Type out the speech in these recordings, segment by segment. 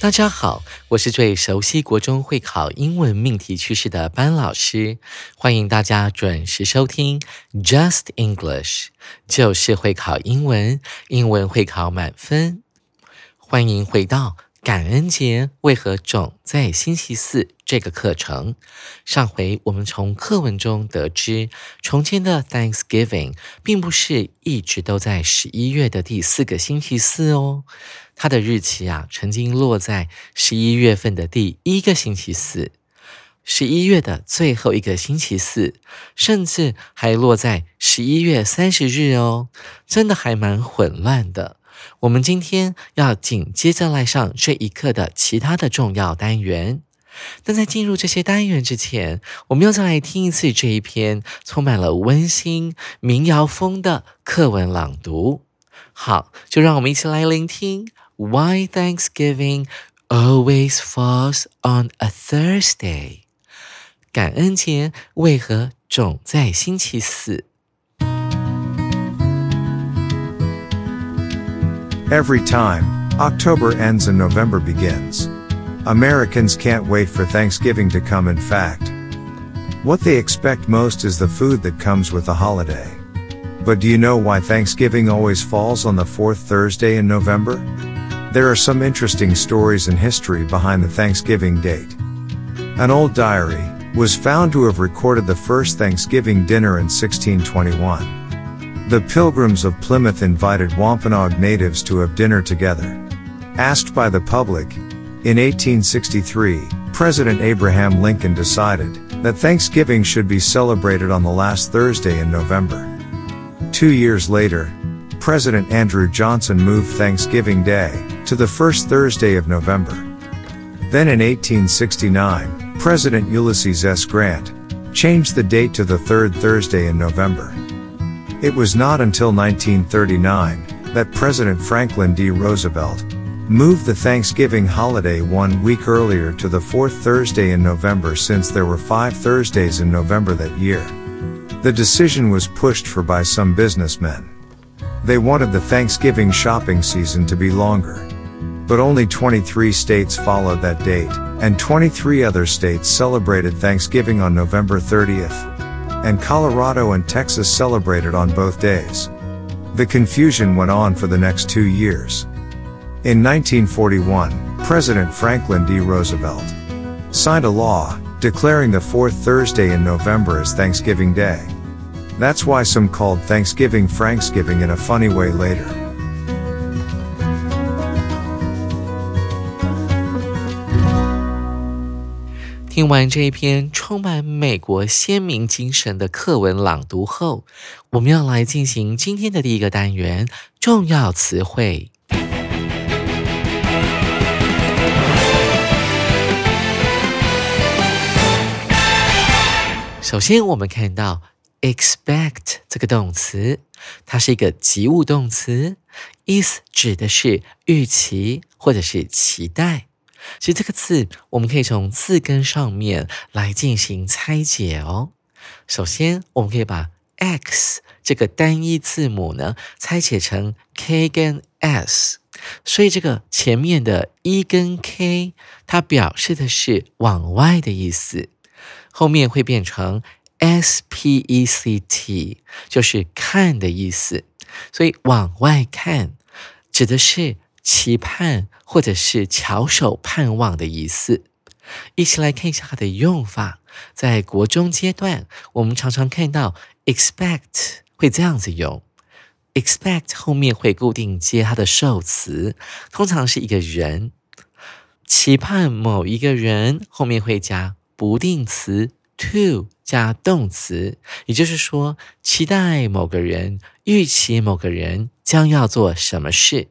大家好，我是最熟悉国中会考英文命题趋势的班老师，欢迎大家准时收听 Just English，就是会考英文，英文会考满分。欢迎回到感恩节为何总在星期四这个课程。上回我们从课文中得知，从前的 Thanksgiving 并不是一直都在十一月的第四个星期四哦。它的日期啊，曾经落在十一月份的第一个星期四，十一月的最后一个星期四，甚至还落在十一月三十日哦，真的还蛮混乱的。我们今天要紧接着来上这一课的其他的重要单元，但在进入这些单元之前，我们要再来听一次这一篇充满了温馨民谣风的课文朗读。好，就让我们一起来聆听。Why Thanksgiving always falls on a Thursday？感恩节为何总在星期四？Every time October ends and November begins, Americans can't wait for Thanksgiving to come. In fact, what they expect most is the food that comes with the holiday. But do you know why Thanksgiving always falls on the fourth Thursday in November? There are some interesting stories and history behind the Thanksgiving date. An old diary was found to have recorded the first Thanksgiving dinner in 1621. The Pilgrims of Plymouth invited Wampanoag natives to have dinner together. Asked by the public, in 1863, President Abraham Lincoln decided that Thanksgiving should be celebrated on the last Thursday in November. Two years later, President Andrew Johnson moved Thanksgiving Day to the first Thursday of November. Then in 1869, President Ulysses S. Grant changed the date to the third Thursday in November. It was not until 1939 that President Franklin D. Roosevelt moved the Thanksgiving holiday one week earlier to the fourth Thursday in November since there were five Thursdays in November that year. The decision was pushed for by some businessmen. They wanted the Thanksgiving shopping season to be longer. But only 23 states followed that date, and 23 other states celebrated Thanksgiving on November 30th. And Colorado and Texas celebrated on both days. The confusion went on for the next two years. In 1941, President Franklin D. Roosevelt signed a law declaring the fourth Thursday in November as Thanksgiving Day. That's why some called Thanksgiving Franksgiving in a funny way later. 听完这一篇充满美国鲜明精神的课文朗读后，我们要来进行今天的第一个单元——重要词汇。首先，我们看到。expect 这个动词，它是一个及物动词，意思指的是预期或者是期待。其实这个字我们可以从字根上面来进行拆解哦。首先，我们可以把 x 这个单一字母呢拆解成 k 跟 s，所以这个前面的 e 跟 k 它表示的是往外的意思，后面会变成。spect 就是看的意思，所以往外看指的是期盼或者是翘首盼望的意思。一起来看一下它的用法。在国中阶段，我们常常看到 expect 会这样子用 expect 后面会固定接它的受词，通常是一个人。期盼某一个人后面会加不定词 to 加动词，也就是说，期待某个人，预期某个人将要做什么事。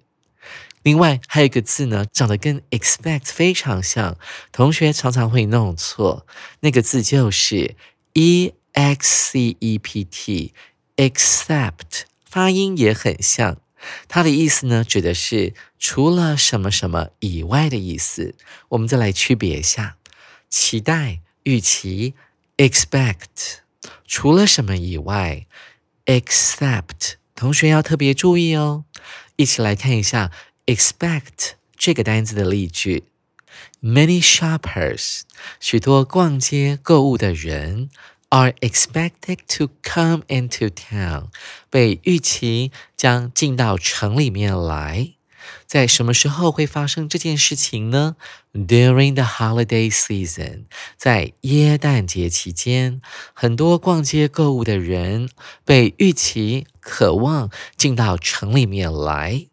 另外还有一个字呢，长得跟 expect 非常像，同学常常会弄错，那个字就是 e x c e p t，except 发音也很像，它的意思呢，指的是除了什么什么以外的意思。我们再来区别一下，期待、预期，expect，除了什么以外，except，同学要特别注意哦。一起来看一下。Expect 这个单词的例句：Many shoppers，许多逛街购物的人，are expected to come into town，被预期将进到城里面来。在什么时候会发生这件事情呢？During the holiday season，在耶诞节期间，很多逛街购物的人被预期渴望进到城里面来。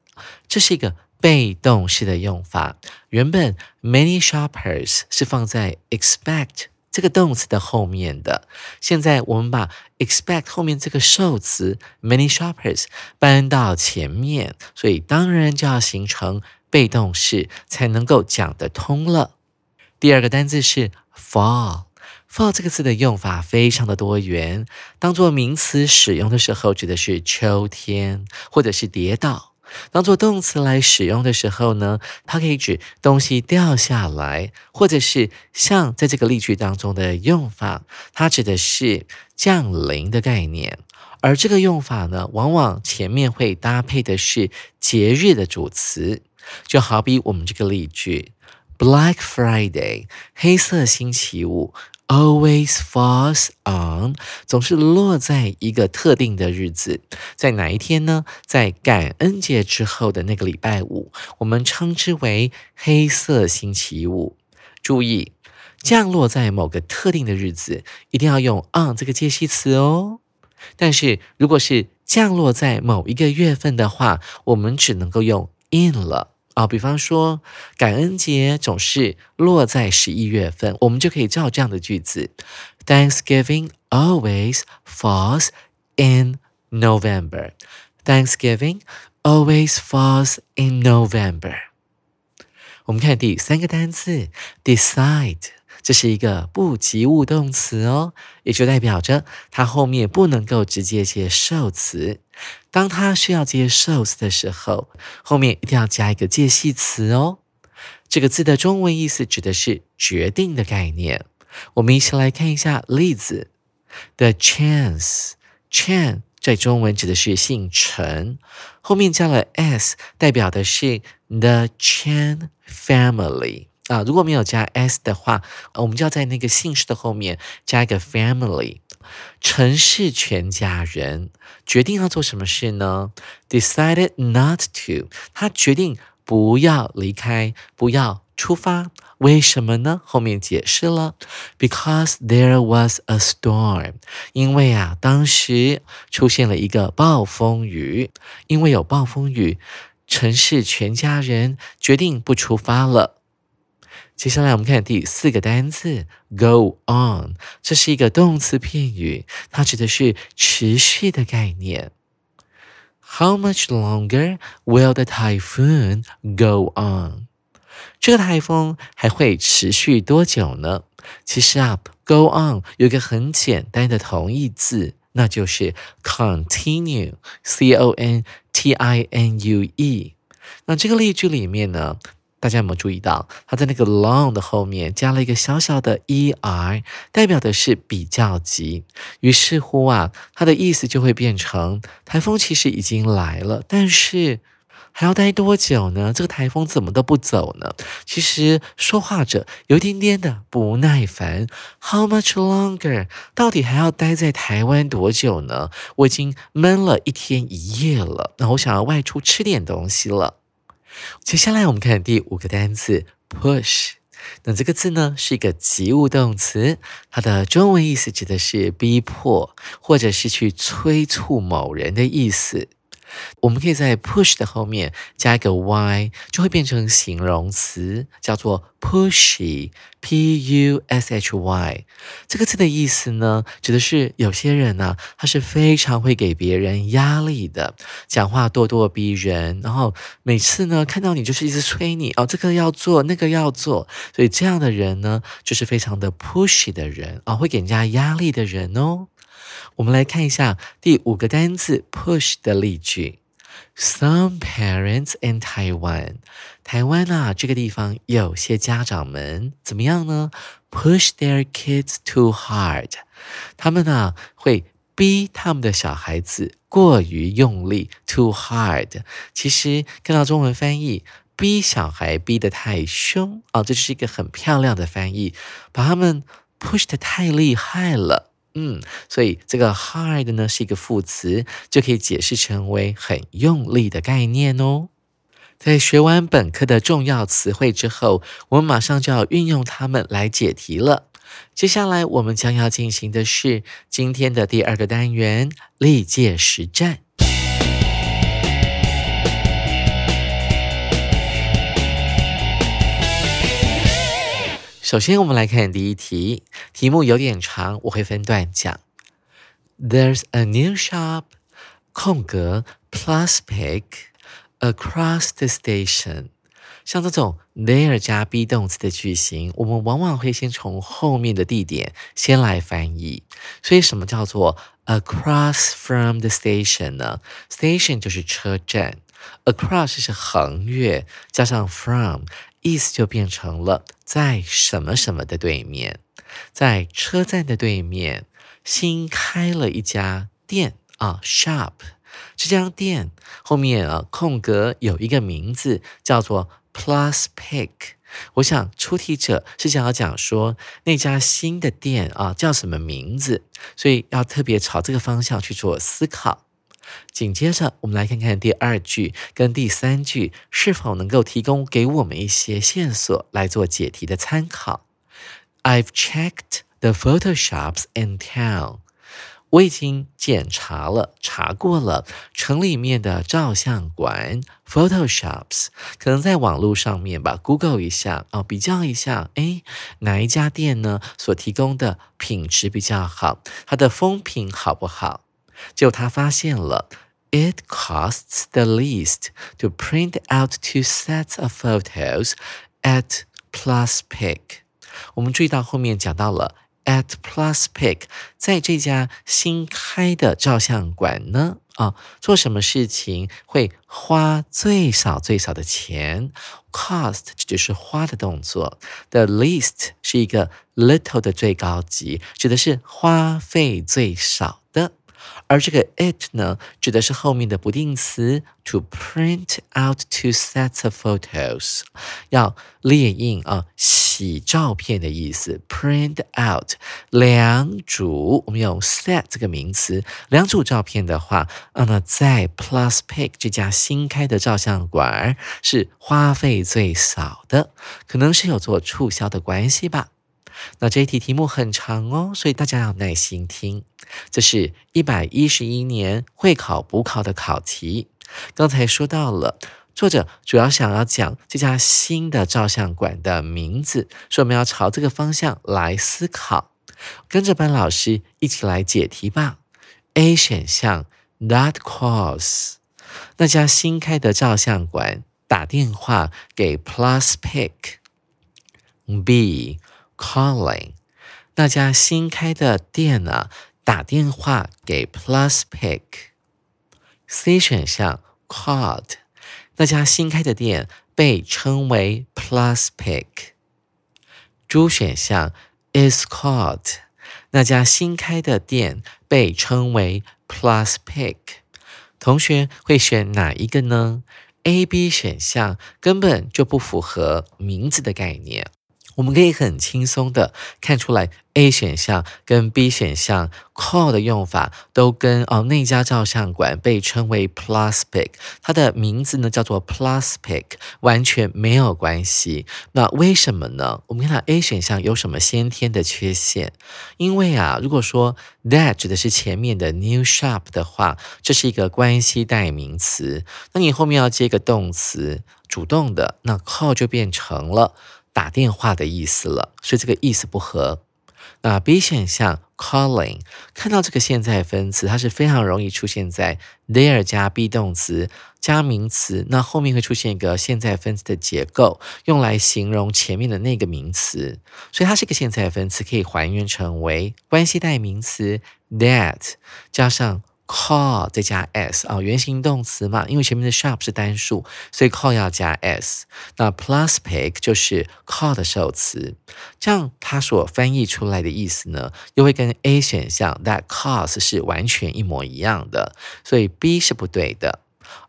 这是一个。被动式的用法，原本 many shoppers 是放在 expect 这个动词的后面的，现在我们把 expect 后面这个受词 many shoppers 搬到前面，所以当然就要形成被动式才能够讲得通了。第二个单字是 fall，fall 这个字的用法非常的多元，当做名词使用的时候，指的是秋天或者是跌倒。当做动词来使用的时候呢，它可以指东西掉下来，或者是像在这个例句当中的用法，它指的是降临的概念。而这个用法呢，往往前面会搭配的是节日的主词，就好比我们这个例句：Black Friday，黑色星期五。Always falls on，总是落在一个特定的日子，在哪一天呢？在感恩节之后的那个礼拜五，我们称之为黑色星期五。注意，降落在某个特定的日子，一定要用 on 这个介系词哦。但是如果是降落在某一个月份的话，我们只能够用 in 了。啊，比方说感恩节总是落在十一月份，我们就可以造这样的句子：Thanksgiving always falls in November. Thanksgiving always falls in November. 我们看第三个单词，decide。这是一个不及物动词哦，也就代表着它后面不能够直接接受词。当它需要接受词的时候，后面一定要加一个介系词哦。这个字的中文意思指的是决定的概念。我们一起来看一下例子：The chance chan 在中文指的是姓陈，后面加了 s，代表的是 the Chan family。啊，如果没有加 s 的话，我们就要在那个姓氏的后面加一个 family。陈氏全家人决定要做什么事呢？Decided not to，他决定不要离开，不要出发。为什么呢？后面解释了，Because there was a storm，因为啊，当时出现了一个暴风雨。因为有暴风雨，陈氏全家人决定不出发了。接下来我们看第四个单词，go on，这是一个动词片语，它指的是持续的概念。How much longer will the typhoon go on？这个台风还会持续多久呢？其实啊，go on 有一个很简单的同义字，那就是 continue，c o n t i n u e。那这个例句里面呢？大家有没有注意到，它在那个 long 的后面加了一个小小的 er，代表的是比较级。于是乎啊，它的意思就会变成台风其实已经来了，但是还要待多久呢？这个台风怎么都不走呢？其实说话者有一点点的不耐烦。How much longer？到底还要待在台湾多久呢？我已经闷了一天一夜了，那我想要外出吃点东西了。接下来我们看第五个单词 push。那这个字呢是一个及物动词，它的中文意思指的是逼迫或者是去催促某人的意思。我们可以在 push 的后面加一个 y，就会变成形容词，叫做 pushy，p u s h y。这个字的意思呢，指的是有些人呢，他是非常会给别人压力的，讲话咄咄逼人，然后每次呢看到你就是一直催你哦，这个要做，那个要做，所以这样的人呢，就是非常的 pushy 的人啊，会给人家压力的人哦。我们来看一下第五个单词 push 的例句。Some parents in Taiwan，台湾啊这个地方有些家长们怎么样呢？Push their kids too hard，他们呢会逼他们的小孩子过于用力，too hard。其实看到中文翻译，逼小孩逼得太凶啊，这是一个很漂亮的翻译，把他们 push 的太厉害了。嗯，所以这个 hard 呢是一个副词，就可以解释成为很用力的概念哦。在学完本课的重要词汇之后，我们马上就要运用它们来解题了。接下来我们将要进行的是今天的第二个单元——历届实战。首先，我们来看第一题，题目有点长，我会分段讲。There's a new shop，空格 plus pick across the station。像这种 there 加 be 动词的句型，我们往往会先从后面的地点先来翻译。所以，什么叫做 across from the station 呢？station 就是车站，across 是横越，加上 from。意思就变成了在什么什么的对面，在车站的对面新开了一家店啊，shop。这家店后面啊空格有一个名字叫做 Plus Pick。我想出题者是想要讲说那家新的店啊叫什么名字，所以要特别朝这个方向去做思考。紧接着，我们来看看第二句跟第三句是否能够提供给我们一些线索来做解题的参考。I've checked the photo shops in town。我已经检查了、查过了城里面的照相馆 （photo shops）。可能在网络上面吧，Google 一下哦，比较一下，哎，哪一家店呢？所提供的品质比较好，它的风评好不好？就他发现了，it costs the least to print out two sets of photos at PlusPic。我们注意到后面讲到了 at PlusPic，在这家新开的照相馆呢，啊，做什么事情会花最少最少的钱？cost 这就是花的动作，the least 是一个 little 的最高级，指的是花费最少。而这个 it 呢，指的是后面的不定词 to print out two sets of photos，要列印啊，洗照片的意思。print out 两组，我们用 set 这个名词，两组照片的话，啊，那在 Plus Pick 这家新开的照相馆是花费最少的，可能是有做促销的关系吧。那这一题题目很长哦，所以大家要耐心听。这是一百一十一年会考补考的考题。刚才说到了，作者主要想要讲这家新的照相馆的名字，所以我们要朝这个方向来思考。跟着班老师一起来解题吧。A 选项，That calls，那家新开的照相馆打电话给 Plus Pick。B calling，那家新开的店呢？打电话给 Plus Pick。C 选项 called，那家新开的店被称为 Plus Pick。D 选项 is called，那家新开的店被称为 Plus Pick。同学会选哪一个呢？A、B 选项根本就不符合名字的概念。我们可以很轻松的看出来，A 选项跟 B 选项 call 的用法都跟哦那家照相馆被称为 Plus Pick，它的名字呢叫做 Plus Pick，完全没有关系。那为什么呢？我们看到 A 选项有什么先天的缺陷？因为啊，如果说 that 指的是前面的 new shop 的话，这是一个关系代名词，那你后面要接个动词，主动的，那 call 就变成了。打电话的意思了，所以这个意思不合。那 B 选项 calling 看到这个现在分词，它是非常容易出现在 there 加 be 动词加名词，那后面会出现一个现在分词的结构，用来形容前面的那个名词，所以它是一个现在分词，可以还原成为关系代名词 that 加上。Call 再加 s 啊，原形动词嘛，因为前面的 shop 是单数，所以 call 要加 s。那 plus pick 就是 call 的受词，这样它所翻译出来的意思呢，又会跟 A 选项 that calls 是完全一模一样的，所以 B 是不对的。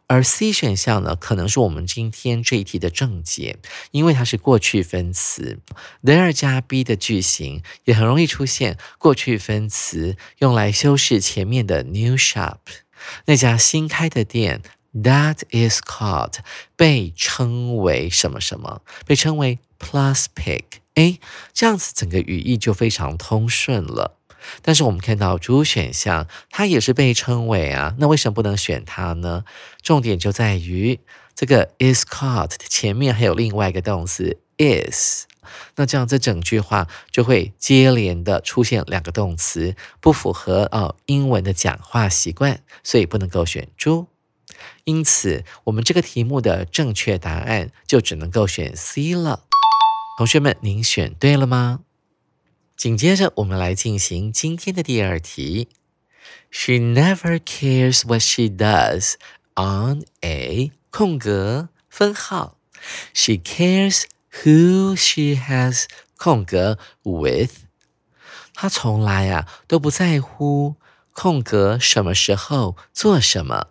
而 C 选项呢，可能是我们今天这一题的正解，因为它是过去分词，there 加 be 的句型也很容易出现过去分词，用来修饰前面的 new shop 那家新开的店，that is called 被称为什么什么，被称为 plus pick，哎，这样子整个语义就非常通顺了。但是我们看到猪选项，它也是被称为啊，那为什么不能选它呢？重点就在于这个 is called 前面还有另外一个动词 is，那这样这整句话就会接连的出现两个动词，不符合哦英文的讲话习惯，所以不能够选猪。因此，我们这个题目的正确答案就只能够选 C 了。同学们，您选对了吗？紧接着，我们来进行今天的第二题。She never cares what she does on a 空格分号。She cares who she has 空格 with。她从来啊都不在乎空格什么时候做什么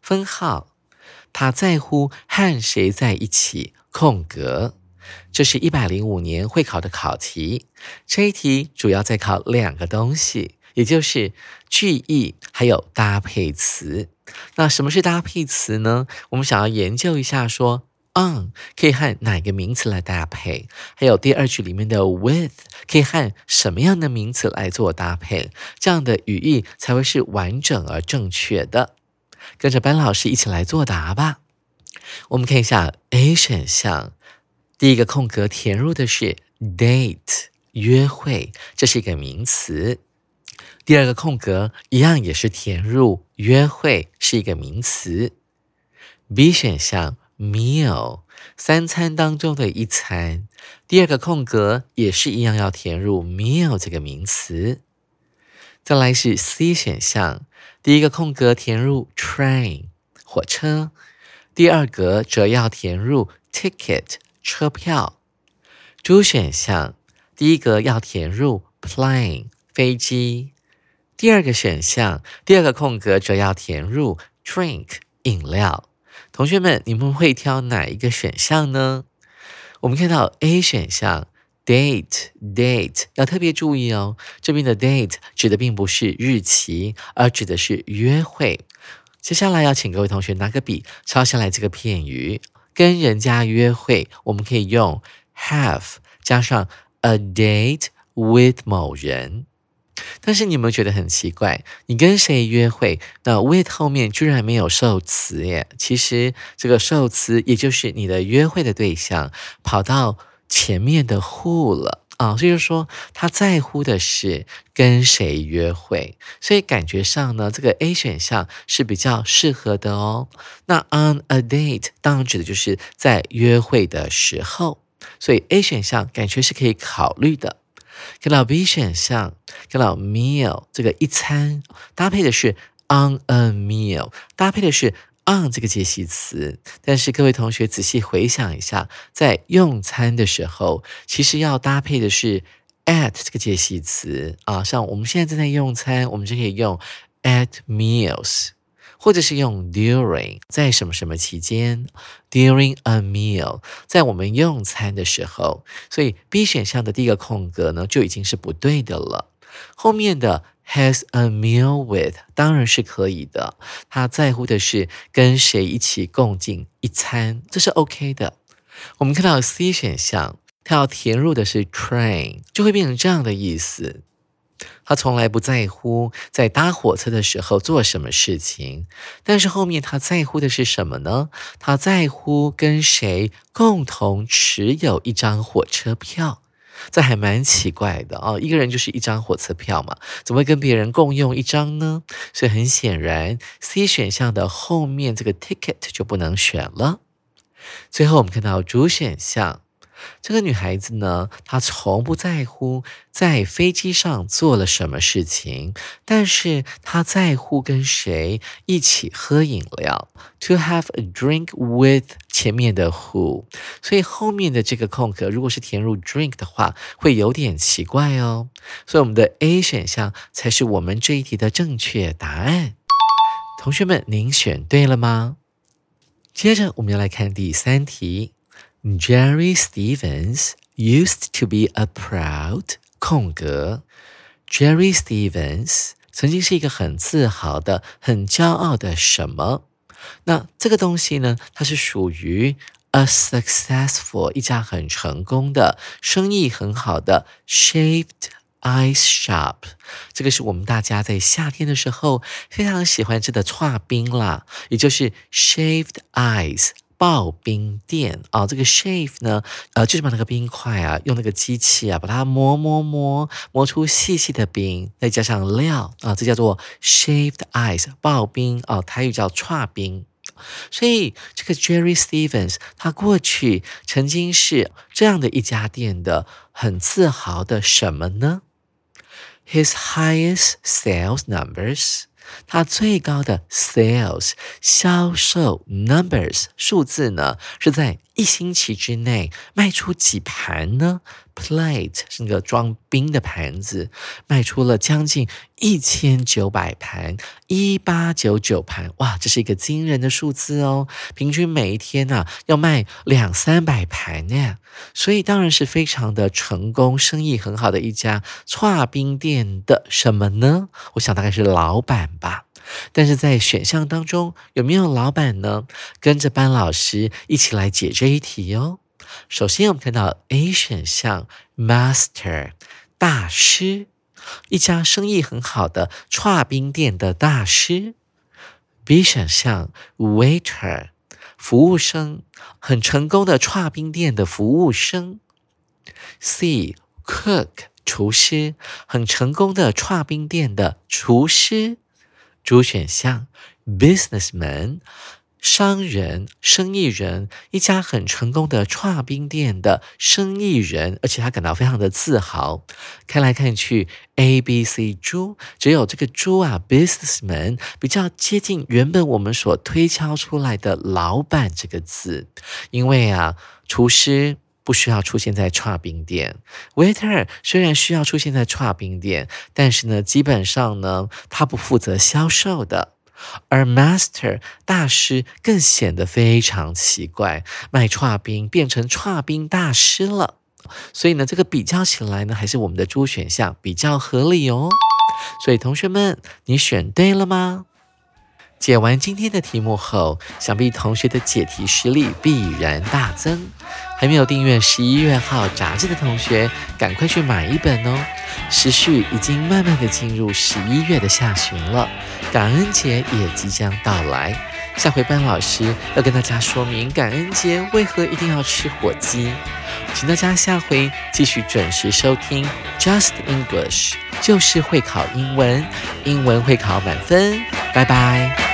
分号。她在乎和谁在一起空格。这是一百零五年会考的考题，这一题主要在考两个东西，也就是句意还有搭配词。那什么是搭配词呢？我们想要研究一下，说 on 可以和哪个名词来搭配，还有第二句里面的 with 可以和什么样的名词来做搭配，这样的语义才会是完整而正确的。跟着班老师一起来作答吧。我们看一下 A 选项。第一个空格填入的是 date 约会，这是一个名词。第二个空格一样也是填入约会是一个名词。B 选项 meal 三餐当中的一餐，第二个空格也是一样要填入 meal 这个名词。再来是 C 选项，第一个空格填入 train 火车，第二格则要填入 ticket。车票，主选项第一个要填入 plane 飞机，第二个选项第二个空格则要填入 drink 饮料。同学们，你们会挑哪一个选项呢？我们看到 A 选项 date date 要特别注意哦，这边的 date 指的并不是日期，而指的是约会。接下来要请各位同学拿个笔抄下来这个片语。跟人家约会，我们可以用 have 加上 a date with 某人。但是你有没有觉得很奇怪？你跟谁约会？那 with 后面居然没有受词耶？其实这个受词也就是你的约会的对象跑到前面的 who 了。啊，所以说他在乎的是跟谁约会，所以感觉上呢，这个 A 选项是比较适合的哦。那 on a date 当然指的就是在约会的时候，所以 A 选项感觉是可以考虑的。看到 B 选项，看到 meal 这个一餐搭配的是 on a meal，搭配的是。On 这个介系词，但是各位同学仔细回想一下，在用餐的时候，其实要搭配的是 at 这个介系词啊。像我们现在正在用餐，我们就可以用 at meals。或者是用 during，在什么什么期间，during a meal，在我们用餐的时候。所以 B 选项的第一个空格呢，就已经是不对的了。后面的 has a meal with 当然是可以的，他在乎的是跟谁一起共进一餐，这是 OK 的。我们看到 C 选项，他要填入的是 train，就会变成这样的意思。他从来不在乎在搭火车的时候做什么事情，但是后面他在乎的是什么呢？他在乎跟谁共同持有一张火车票。这还蛮奇怪的哦，一个人就是一张火车票嘛，怎么会跟别人共用一张呢？所以很显然，C 选项的后面这个 ticket 就不能选了。最后我们看到主选项。这个女孩子呢，她从不在乎在飞机上做了什么事情，但是她在乎跟谁一起喝饮料。To have a drink with 前面的 who，所以后面的这个空格如果是填入 drink 的话，会有点奇怪哦。所以我们的 A 选项才是我们这一题的正确答案。同学们，您选对了吗？接着我们要来看第三题。Jerry Stevens used to be a proud 空格。Jerry Stevens 曾经是一个很自豪的、很骄傲的什么？那这个东西呢？它是属于 a successful 一家很成功的、生意很好的 shaved ice shop。这个是我们大家在夏天的时候非常喜欢吃的串冰啦，也就是 shaved ice。刨冰店啊，这个 shave 呢，呃，就是把那个冰块啊，用那个机器啊，把它磨磨磨磨出细细的冰，再加上料啊，这叫做 shaved ice 刨冰啊，台语叫串冰。所以这个 Jerry Stevens 他过去曾经是这样的一家店的很自豪的什么呢？His highest sales numbers. 它最高的 sales 销售 numbers 数字呢，是在一星期之内卖出几盘呢？Plate 是那个装冰的盘子，卖出了将近一千九百盘，一八九九盘，哇，这是一个惊人的数字哦！平均每一天呢要卖两三百盘呢，所以当然是非常的成功，生意很好的一家串冰店的什么呢？我想大概是老板吧。但是在选项当中有没有老板呢？跟着班老师一起来解这一题哦。首先我们看到 A 选项，Master 大师，一家生意很好的串冰店的大师。B 选项，Waiter 服务生，很成功的串冰店的服务生。C Cook 厨师，很成功的串冰店的厨师。主选项，businessman，商人、生意人，一家很成功的串冰店的生意人，而且他感到非常的自豪。看来看去，A、B、C 猪，只有这个猪啊，businessman 比较接近原本我们所推敲出来的老板这个字，因为啊，厨师。不需要出现在串冰店，waiter 虽然需要出现在串冰店，但是呢，基本上呢，他不负责销售的。而 master 大师更显得非常奇怪，卖串冰变成串冰大师了。所以呢，这个比较起来呢，还是我们的猪选项比较合理哦。所以同学们，你选对了吗？解完今天的题目后，想必同学的解题实力必然大增。还没有订阅十一月号杂志的同学，赶快去买一本哦！时序已经慢慢的进入十一月的下旬了，感恩节也即将到来。下回班老师要跟大家说明感恩节为何一定要吃火鸡，请大家下回继续准时收听 Just English，就是会考英文，英文会考满分。拜拜。